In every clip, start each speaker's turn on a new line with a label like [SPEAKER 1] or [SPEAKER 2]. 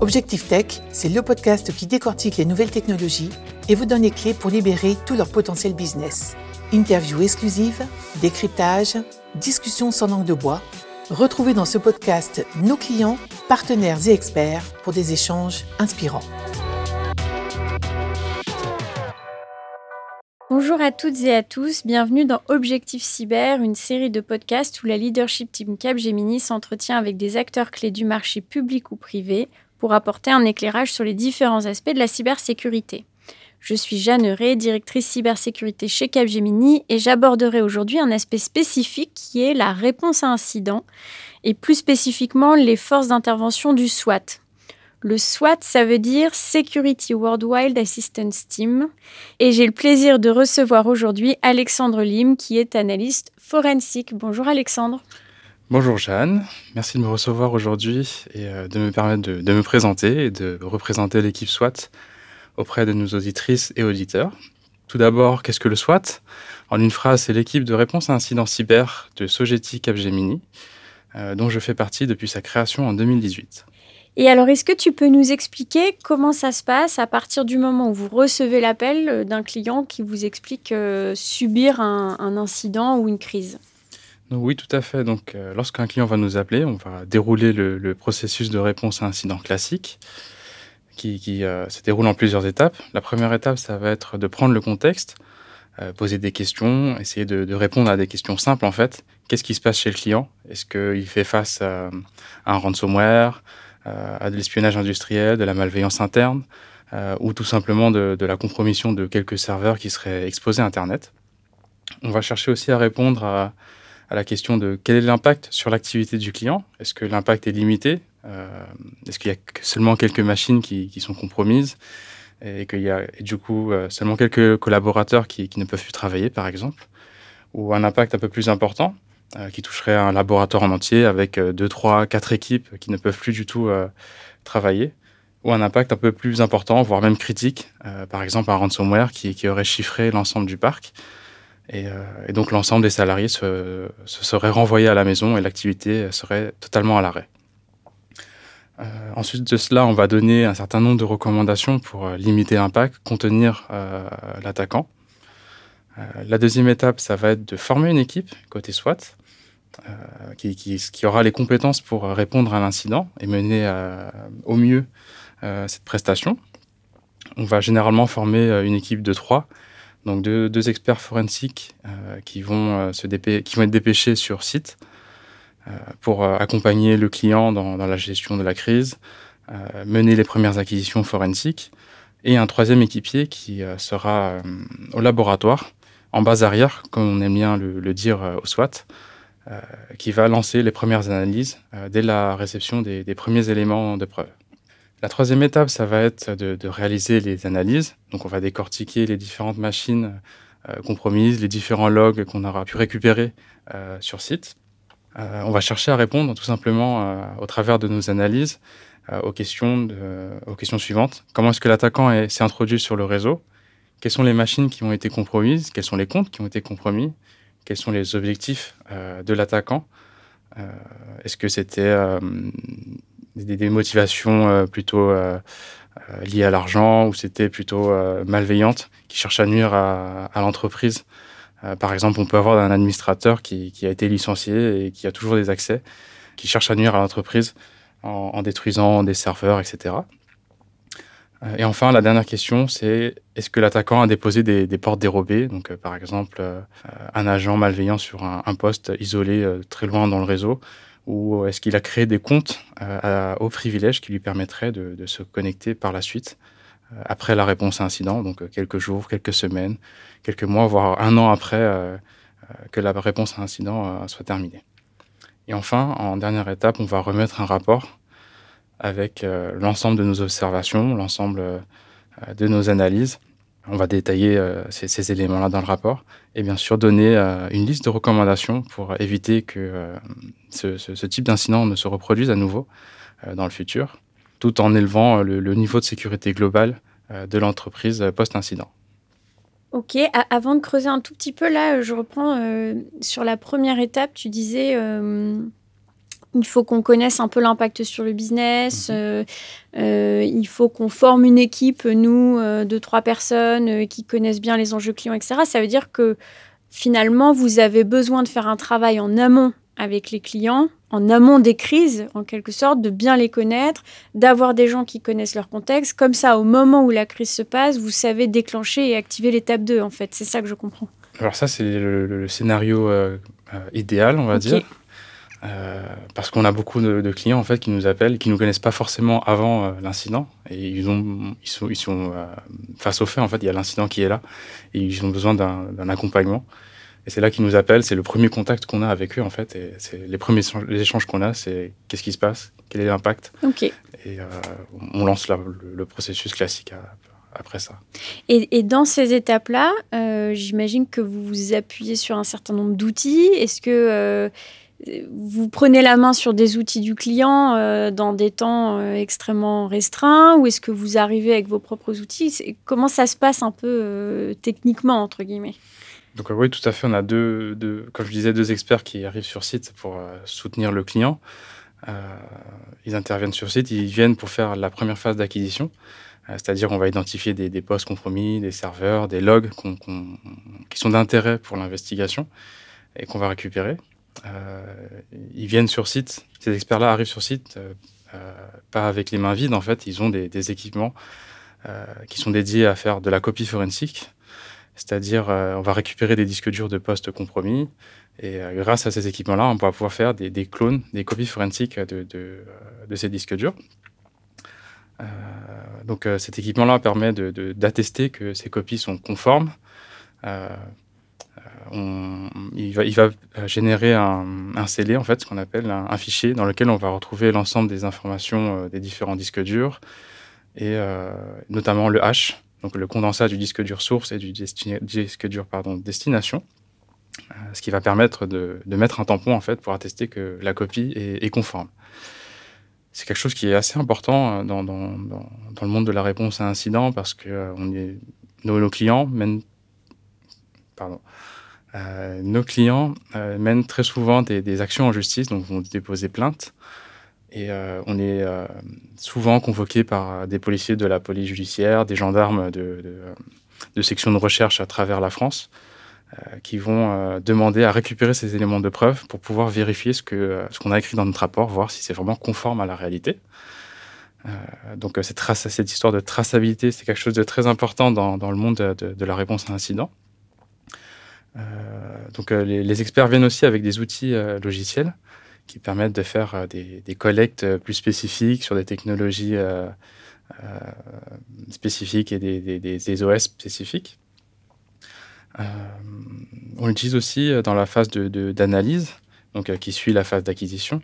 [SPEAKER 1] Objectif Tech, c'est le podcast qui décortique les nouvelles technologies et vous donne les clés pour libérer tout leur potentiel business. Interviews exclusives, décryptage, discussions sans langue de bois. Retrouvez dans ce podcast nos clients, partenaires et experts pour des échanges inspirants.
[SPEAKER 2] Bonjour à toutes et à tous, bienvenue dans Objectif Cyber, une série de podcasts où la leadership team Capgemini s'entretient avec des acteurs clés du marché public ou privé pour apporter un éclairage sur les différents aspects de la cybersécurité. Je suis Jeanne Rey, directrice cybersécurité chez Capgemini et j'aborderai aujourd'hui un aspect spécifique qui est la réponse à incident et plus spécifiquement les forces d'intervention du SWAT, le SWAT, ça veut dire Security Worldwide Assistance Team. Et j'ai le plaisir de recevoir aujourd'hui Alexandre Lim, qui est analyste forensique. Bonjour Alexandre.
[SPEAKER 3] Bonjour Jeanne, merci de me recevoir aujourd'hui et euh, de me permettre de, me présenter et de représenter l'équipe SWAT auprès de nos auditrices et auditeurs. Tout d'abord, qu'est-ce que le SWAT? En une phrase, c'est l'équipe de réponse à incidents cyber de Sogeti Capgemini, euh, dont je fais partie depuis sa création en 2018.
[SPEAKER 2] Et alors, est-ce que tu peux nous expliquer comment ça se passe à partir du moment où vous recevez l'appel euh, d'un client qui vous explique subir un, incident ou une crise?
[SPEAKER 3] Oui, tout à fait. Donc, euh, lorsqu'un client va nous appeler, on va dérouler le, processus de réponse à incident classique qui, se déroule en plusieurs étapes. La première étape, ça va être de prendre le contexte, poser des questions, essayer de, de, répondre à des questions simples en fait. Qu'est-ce qui se passe chez le client? Est-ce qu'il fait face à un ransomware euh, à de l'espionnage industriel, de la malveillance interne, euh, ou tout simplement de, la compromission de quelques serveurs qui seraient exposés à Internet? On va chercher aussi à répondre à, la question de quel est l'impact sur l'activité du client? Est-ce que l'impact est limité? Euh, Est-ce qu'il y a seulement quelques machines qui, sont compromises? Et qu'il y a du coup seulement quelques collaborateurs qui, ne peuvent plus travailler, par exemple? Ou un impact un peu plus important euh, qui toucherait un laboratoire en entier avec euh, deux, trois, quatre équipes qui ne peuvent plus du tout euh, travailler, ou un impact un peu plus important, voire même critique, par exemple un ransomware qui aurait chiffré l'ensemble du parc? Et, donc l'ensemble des salariés se, se, seraient renvoyés à la maison et l'activité serait totalement à l'arrêt. ensuite de cela, on va donner un certain nombre de recommandations pour limiter l'impact, contenir l'attaquant. la deuxième étape, ça va être de former une équipe côté SWAT euh, qui, aura les compétences pour répondre à l'incident et mener euh, au mieux euh, cette prestation. On va généralement former une équipe de trois, donc deux, experts forensiques qui, vont se qui vont être dépêchés sur site pour accompagner le client dans, la gestion de la crise, mener les premières acquisitions forensiques, et un troisième équipier qui sera au laboratoire, en base arrière, comme on aime bien le, dire au SWAT, euh, qui va lancer les premières analyses euh, dès la réception des, premiers éléments de preuve. La troisième étape, ça va être de, réaliser les analyses. Donc, on va décortiquer les différentes machines euh, compromises, les différents logs qu'on aura pu récupérer sur site. on va chercher à répondre tout simplement au travers de nos analyses aux, questions aux questions suivantes. Comment est-ce que l'attaquant s'est introduit sur le réseau? Quelles sont les machines qui ont été compromises? Quels sont les comptes qui ont été compromis? Quels sont les objectifs euh, de l'attaquant? Euh, Est-ce que c'était euh, des, motivations plutôt liées à l'argent ou c'était plutôt malveillantes qui cherchent à nuire à, l'entreprise par exemple, on peut avoir un administrateur qui, a été licencié et qui a toujours des accès, qui cherche à nuire à l'entreprise en, détruisant des serveurs, etc. Euh, et enfin, la dernière question, c'est est-ce que l'attaquant a déposé des, portes dérobées? Donc, euh, par exemple, euh, un agent malveillant sur un, poste isolé très loin dans le réseau, ou est-ce qu'il a créé des comptes au privilège qui lui permettraient de, se connecter par la suite après la réponse à incident, donc quelques jours, quelques semaines, quelques mois, voire un an après que la réponse à incident soit terminée. Et enfin, en dernière étape, on va remettre un rapport avec euh, l'ensemble de nos observations, l'ensemble euh, de nos analyses. On va détailler euh, ces, éléments-là dans le rapport et bien sûr donner une liste de recommandations pour éviter que ce, type d'incident ne se reproduise à nouveau dans le futur, tout en élevant le, niveau de sécurité globale de l'entreprise post-incident.
[SPEAKER 2] Ok, avant de creuser un tout petit peu, là, je reprends sur la première étape, tu disais il faut qu'on connaisse un peu l'impact sur le business.
[SPEAKER 3] Mhm.
[SPEAKER 2] euh, euh, il faut qu'on forme une équipe, nous, euh, de trois personnes qui connaissent bien les enjeux clients, etc. Ça veut dire que finalement, vous avez besoin de faire un travail en amont avec les clients, en amont des crises, en quelque sorte, de bien les connaître, d'avoir des gens qui connaissent leur contexte. Comme ça, au moment où la crise se passe, vous savez déclencher et activer l'étape 2, en fait. C'est ça que je comprends.
[SPEAKER 3] Alors ça, c'est le, le scénario idéal, on va dire. Euh, parce qu'on a beaucoup de, de clients en fait qui nous appellent, qui nous connaissent pas forcément avant euh, l'incident, et ils ont, ils sont, ils sont euh, face au fait en fait. Il y a l'incident qui est là, et ils ont besoin d'un accompagnement. Et c'est là qu'ils nous appellent. C'est le premier contact qu'on a avec eux en fait. Et c'est les premiers échanges- les échanges qu'on a, c'est qu'est-ce qui se passe, quel est l'impact, et on lance la- le, le processus classique à- après ça.
[SPEAKER 2] Et, et dans ces étapes-là, j'imagine que vous vous appuyez sur un certain nombre d'outils. Est-ce que vous prenez la main sur des outils du client euh, dans des temps euh, extrêmement restreints ou est-ce que vous arrivez avec vos propres outils? Comment ça se passe un peu euh, techniquement, entre guillemets?
[SPEAKER 3] Donc oui, tout à fait. On a deux, comme je disais, deux experts qui arrivent sur site pour soutenir le client. Ils interviennent sur site, ils viennent pour faire la première phase d'acquisition. C'est-à-dire, on va identifier des, postes compromis, des serveurs, des logs qui sont d'intérêt pour l'investigation et qu'on va récupérer. Euh, ils viennent sur site, ces experts-là arrivent sur site, euh, euh, pas avec les mains vides, en fait, ils ont des, équipements qui sont dédiés à faire de la copie forensique. C'est-à-dire, on va récupérer des disques durs de postes compromis et grâce à ces équipements-là, on va pouvoir faire des, clones, des copies forensiques de, ces disques durs. Donc cet équipement-là permet d'attester que ces copies sont conformes. Euh, il, va, euh, générer un, un scellé, en fait, ce qu'on appelle un, fichier dans lequel on va retrouver l'ensemble des informations euh, des différents disques durs et notamment le hash, donc le condensat du disque dur source et du disque dur pardon, destination, ce qui va permettre de, mettre un tampon en fait pour attester que la copie est, conforme. C'est quelque chose qui est assez important dans, le monde de la réponse à incident parce que on est, nos, nos clients mènent, pardon, euh, nos clients euh, mènent très souvent des, des actions en justice, donc vont déposer plainte. Et euh, on est euh, souvent convoqué par euh, des policiers de la police judiciaire, des gendarmes de, de, de sections de recherche à travers la France, qui vont demander à récupérer ces éléments de preuve pour pouvoir vérifier ce euh, ce qu'on a écrit dans notre rapport, voir si c'est vraiment conforme à la réalité. Euh, donc cette, cette histoire de traçabilité, c'est quelque chose de très important dans, dans le monde de, de, de la réponse à incident. Euh, donc euh, les, experts viennent aussi avec des outils euh, logiciels qui permettent de faire des, collectes plus spécifiques sur des technologies spécifiques et des, OS spécifiques. On l'utilise aussi dans la phase d'analyse, donc qui suit la phase d'acquisition,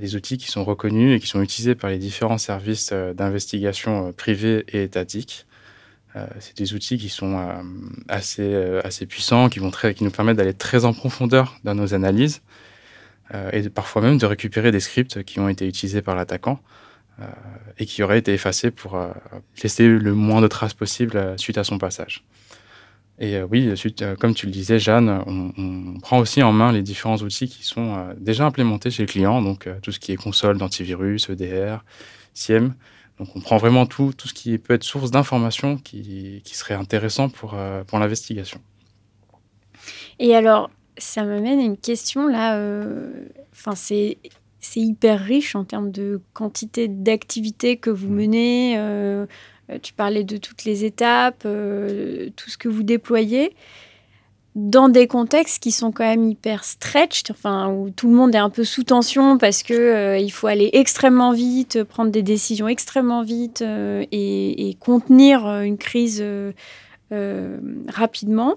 [SPEAKER 3] des outils qui sont reconnus et qui sont utilisés par les différents services d'investigation privés et étatiques. Euh, c'est des outils qui sont euh, assez, euh, assez puissants, qui, vont très, qui nous permettent d'aller très en profondeur dans nos analyses et de, parfois même de récupérer des scripts qui ont été utilisés par l'attaquant et qui auraient été effacés pour laisser le moins de traces possible suite à son passage. Et oui, suite, comme tu le disais, Jeanne, on, on, prend aussi en main les différents outils qui sont déjà implémentés chez le client, donc tout ce qui est console d'antivirus, EDR, SIEM. Donc on prend vraiment tout, tout ce qui peut être source d'informations qui, qui, serait intéressant pour, euh, pour l'investigation.
[SPEAKER 2] Et alors, ça m'amène à une question là. Enfin, euh, c'est hyper riche en termes de quantité d'activités que vous menez. Euh, tu parlais de toutes les étapes, euh, tout ce que vous déployez dans des contextes qui sont quand même hyper stretched, enfin où tout le monde est un peu sous tension parce que euh, il faut aller extrêmement vite, prendre des décisions extrêmement vite euh, et, contenir une crise euh, rapidement.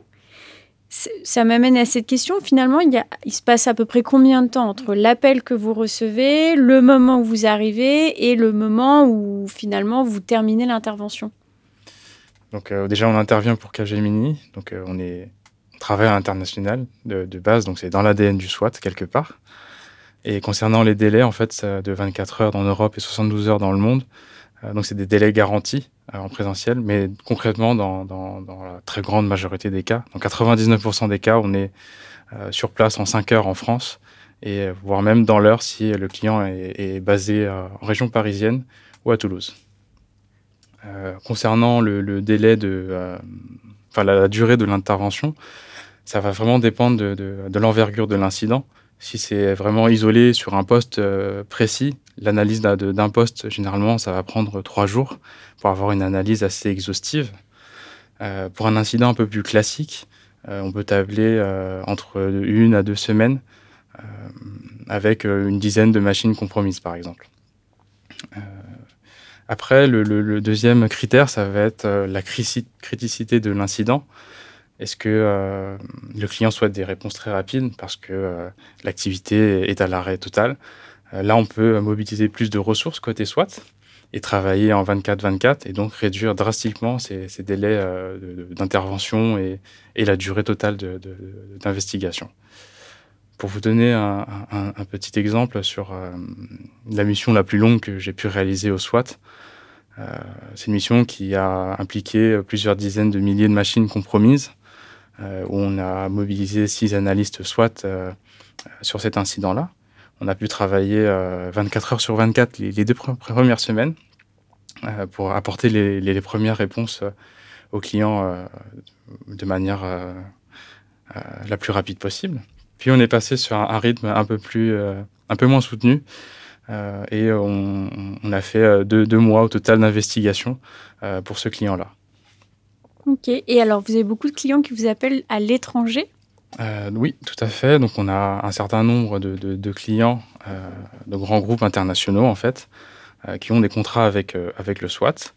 [SPEAKER 2] Ça m'amène à cette question. Finalement, il, se passe à peu près combien de temps entre l'appel que vous recevez, le moment où vous arrivez et le moment où finalement vous terminez l'intervention?
[SPEAKER 3] Donc déjà, on intervient pour Capgemini. Donc on est travail international de, base, donc c'est dans l'ADN du SWAT quelque part. Et concernant les délais, en fait, de 24 heures en Europe et 72 heures dans le monde, euh, donc c'est des délais garantis euh, en présentiel, mais concrètement, dans, la très grande majorité des cas, dans 99% des cas, on est euh, sur place en 5 heures en France et voire même dans l'heure si le client est, basé en région parisienne ou à Toulouse. concernant le, délai de, enfin la, durée de l'intervention, ça va vraiment dépendre de l'envergure de l'incident. Si c'est vraiment isolé sur un poste euh, précis, l'analyse d'un poste, généralement, ça va prendre trois jours pour avoir une analyse assez exhaustive. Euh, pour un incident un peu plus classique, euh, on peut tabler entre une à deux semaines avec une dizaine de machines compromises, par exemple. Après, le, deuxième critère, ça va être la criticité de l'incident. Est-ce que euh, le client souhaite des réponses très rapides parce que euh, l'activité est à l'arrêt total? Euh, Là, on peut mobiliser plus de ressources côté SWAT et travailler en 24-24 et donc réduire drastiquement ces, délais d'intervention et, la durée totale d'investigation. Pour vous donner un, petit exemple sur la mission la plus longue que j'ai pu réaliser au SWAT, c'est une mission qui a impliqué plusieurs dizaines de milliers de machines compromises euh, où on a mobilisé six analystes SWAT euh, sur cet incident-là. On a pu travailler 24 euh, heures sur 24 les, deux premières semaines pour apporter les, premières réponses aux clients de manière la plus rapide possible. Puis on est passé sur un, rythme un peu plus, un peu moins soutenu, et on, a fait deux, deux, mois au total d'investigation pour ce client-là.
[SPEAKER 2] Ok. Et alors, vous avez beaucoup de clients qui vous appellent à l'étranger?
[SPEAKER 3] Euh, Oui, tout à fait. Donc, on a un certain nombre de, clients, euh, de grands groupes internationaux, en fait, euh, qui ont des contrats avec, avec le SWAT.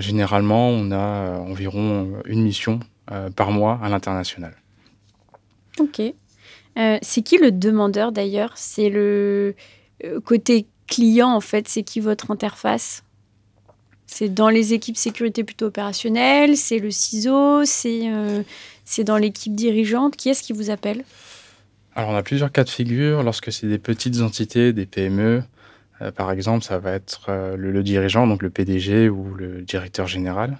[SPEAKER 3] généralement, on a environ une mission par mois à l'international.
[SPEAKER 2] Ok. C'est qui le demandeur d'ailleurs? C'est le côté client, en fait. C'est qui votre interface? C'est dans les équipes sécurité plutôt opérationnelles, c'est le CISO, euh, c'est dans l'équipe dirigeante. Qui est-ce qui vous appelle?
[SPEAKER 3] Alors, on a plusieurs cas de figure. Lorsque c'est des petites entités, des PME, euh, par exemple, ça va être euh, le, dirigeant, donc le PDG ou le directeur général.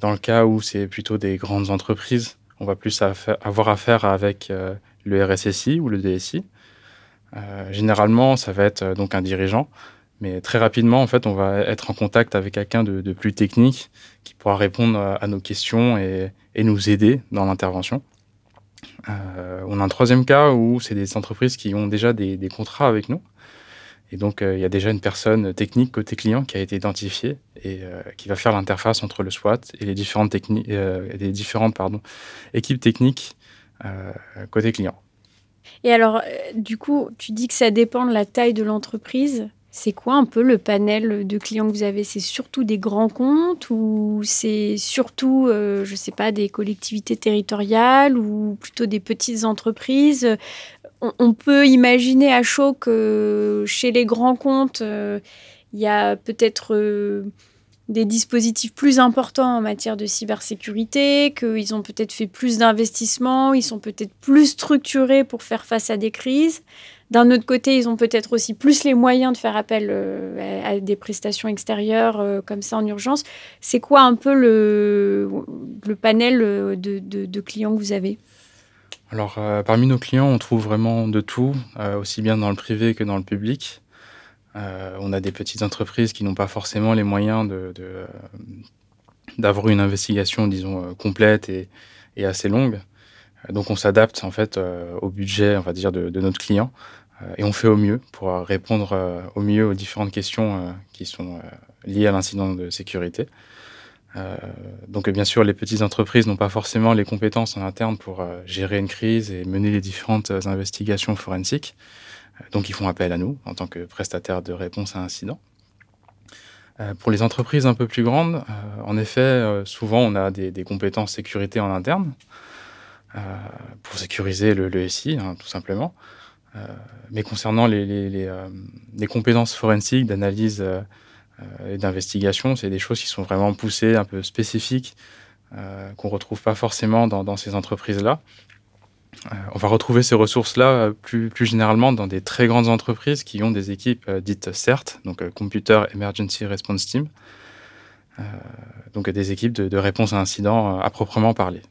[SPEAKER 3] dans le cas où c'est plutôt des grandes entreprises, on va plus avoir affaire avec le RSSI ou le DSI. généralement, ça va être donc un dirigeant mais très rapidement, en fait, on va être en contact avec quelqu'un de, plus technique qui pourra répondre à, nos questions et, nous aider dans l'intervention. Euh, on a un troisième cas où c'est des entreprises qui ont déjà des, contrats avec nous. Et donc, euh, il y a déjà une personne technique côté client qui a été identifiée et euh, qui va faire l'interface entre le SWAT et les différentes, équipes techniques côté client.
[SPEAKER 2] Et alors, du coup, tu dis que ça dépend de la taille de l'entreprise. C'est quoi un peu le panel de clients que vous avez? C'est surtout des grands comptes ou c'est surtout, euh, je ne sais pas, des collectivités territoriales ou plutôt des petites entreprises? On, peut imaginer à chaud que chez les grands comptes, euh, il y a peut-être euh, des dispositifs plus importants en matière de cybersécurité, qu'ils ont peut-être fait plus d'investissements, ils sont peut-être plus structurés pour faire face à des crises. D'un autre côté, ils ont peut-être aussi plus les moyens de faire appel euh, à des prestations extérieures euh, comme ça en urgence. C'est quoi un peu le, panel euh, de, clients que vous avez?
[SPEAKER 3] Alors, parmi nos clients, on trouve vraiment de tout, aussi bien dans le privé que dans le public. On a des petites entreprises qui n'ont pas forcément les moyens de, d'avoir une investigation, disons, complète et, et assez longue. Donc on s'adapte en fait au budget, on va dire, de, de notre client. Euh, et on fait au mieux pour euh, répondre euh, au mieux aux différentes questions qui sont liées à l'incident de sécurité. donc bien sûr, les petites entreprises n'ont pas forcément les compétences en interne pour gérer une crise et mener les différentes investigations forensiques. Donc ils font appel à nous en tant que prestataire de réponse à incident. pour les entreprises un peu plus grandes, en effet, souvent on a des, compétences sécurité en interne pour sécuriser le, SI, hein, tout simplement. Euh, mais concernant les, euh, compétences forensiques, d'analyse euh, et d'investigation, c'est des choses qui sont vraiment poussées, un peu spécifiques, qu'on ne retrouve pas forcément dans ces entreprises-là. On va retrouver ces ressources-là plus, plus, généralement dans des très grandes entreprises qui ont des équipes dites CERT, donc Computer Emergency Response Team, donc des équipes de, de réponse à incidents à proprement parler.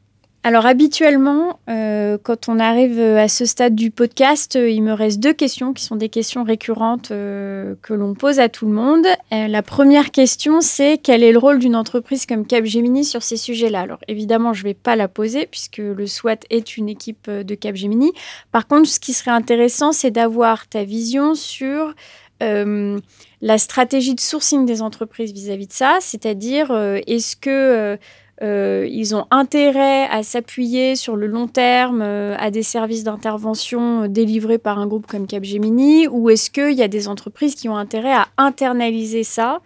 [SPEAKER 2] Alors habituellement, euh, quand on arrive à ce stade du podcast, euh, il me reste deux questions qui sont des questions récurrentes euh, que l'on pose à tout le monde. la première question, c'est quel est le rôle d'une entreprise comme Capgemini sur ces sujets-là? Alors évidemment, je ne vais pas la poser puisque le SWAT est une équipe de Capgemini. Par contre, ce qui serait intéressant, c'est d'avoir ta vision sur la stratégie de sourcing des entreprises vis-à-vis de ça, c'est-à-dire est-ce que euh, ils ont intérêt à s'appuyer sur le long terme euh, à des services d'intervention euh, délivrés par un groupe comme Capgemini ou est-ce qu'il y a des entreprises qui ont intérêt à internaliser ça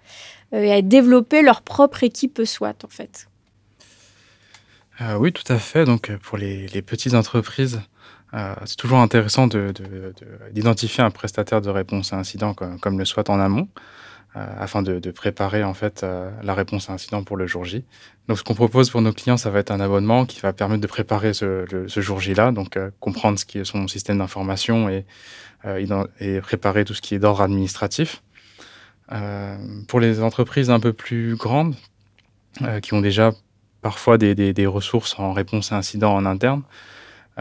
[SPEAKER 2] et à développer leur propre équipe SWAT en fait?
[SPEAKER 3] Oui, tout à fait. Donc pour les, petites entreprises, c'est toujours intéressant d'identifier un prestataire de réponse à incident comme le SWAT en amont. Euh, afin de, préparer en fait euh, la réponse à incident pour le jour J. Donc, ce qu'on propose pour nos clients, ça va être un abonnement qui va permettre de préparer ce, jour J-là, donc euh, comprendre ce qui est son système d'information et, et, préparer tout ce qui est d'ordre administratif. pour les entreprises un peu plus grandes, qui ont déjà parfois des, des, ressources en réponse à incident en interne,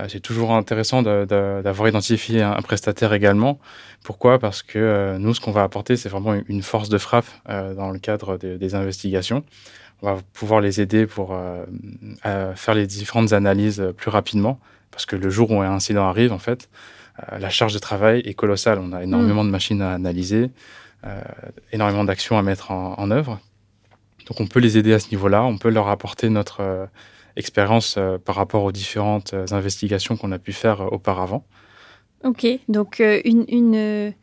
[SPEAKER 3] c'est toujours intéressant d'avoir identifié un, prestataire également. Pourquoi? Parce que euh, nous, ce qu'on va apporter, c'est vraiment une force de frappe euh, dans le cadre des investigations. On va pouvoir les aider pour faire les différentes analyses plus rapidement. Parce que le jour où un incident arrive, en fait, la charge de travail est colossale. On a énormément mm. de machines à analyser, énormément d'actions à mettre en, en, œuvre. Donc on peut les aider à ce niveau-là, on peut leur apporter notre, expérience euh, par rapport aux différentes euh, investigations qu'on a pu faire euh, auparavant.
[SPEAKER 2] Ok, donc une, une,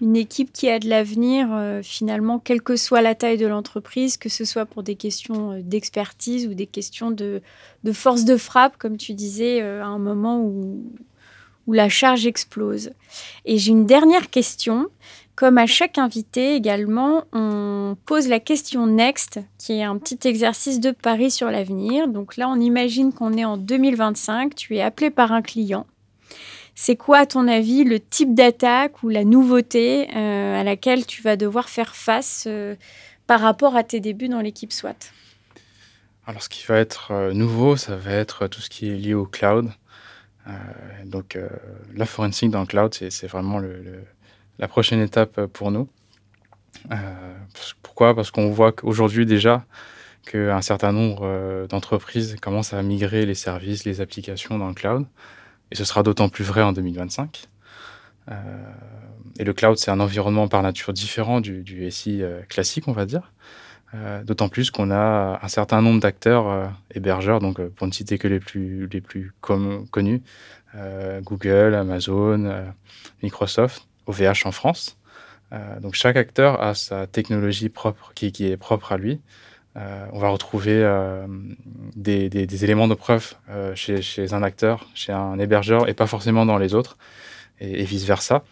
[SPEAKER 2] une, équipe qui a de l'avenir, finalement, quelle que soit la taille de l'entreprise, que ce soit pour des questions d'expertise ou des questions de, de, force de frappe, comme tu disais, à un moment où, où la charge explose. Et j'ai une dernière question. Comme à chaque invité également, on pose la question Next, qui est un petit exercice de pari sur l'avenir. Donc là, on imagine qu'on est en 2025, tu es appelé par un client. C'est quoi, à ton avis, le type d'attaque ou la nouveauté euh, à laquelle tu vas devoir faire face euh, par rapport à tes débuts dans l'équipe SWAT
[SPEAKER 3] Alors, ce qui va être euh, nouveau, ça va être tout ce qui est lié au cloud. donc, la forensique dans le cloud, c'est vraiment le la prochaine étape pour nous. Euh, pourquoi? Parce qu'on voit qu'aujourd'hui déjà qu'un certain nombre euh, d'entreprises commencent à migrer les services, les applications dans le cloud. Et ce sera d'autant plus vrai en 2025. Euh, et le cloud, c'est un environnement par nature différent du, SI classique, on va dire. D'autant plus qu'on a un certain nombre d'acteurs hébergeurs, donc pour ne citer que les plus connus, Google, Amazon, Microsoft, VH en France. Euh, donc chaque acteur a sa technologie propre qui, est propre à lui. Euh, on va retrouver euh, des, éléments de preuve chez, un acteur, chez un hébergeur et pas forcément dans les autres, et, vice-versa.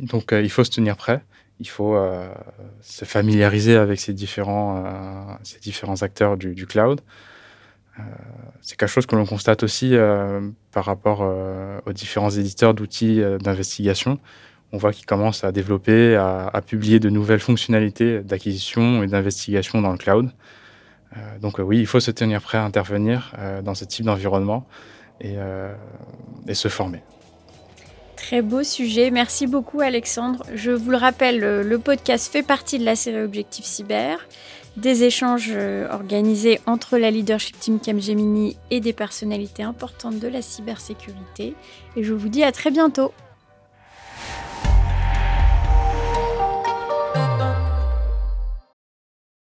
[SPEAKER 3] Donc il faut se tenir prêt, il faut se familiariser avec ces différents acteurs du, cloud. c'est quelque chose que l'on constate aussi par rapport aux différents éditeurs d'outils d'investigation on voit qu'ils commencent à développer, à, publier de nouvelles fonctionnalités d'acquisition et d'investigation dans le cloud. Euh, donc euh, oui, il faut se tenir prêt à intervenir euh, dans ce type d'environnement et, se former.
[SPEAKER 2] Très beau sujet. Merci beaucoup Alexandre. Je vous le rappelle, le podcast fait partie de la série Objectif Cyber des échanges organisés entre la leadership team Capgemini et des personnalités importantes de la cybersécurité. Et je vous dis à très bientôt.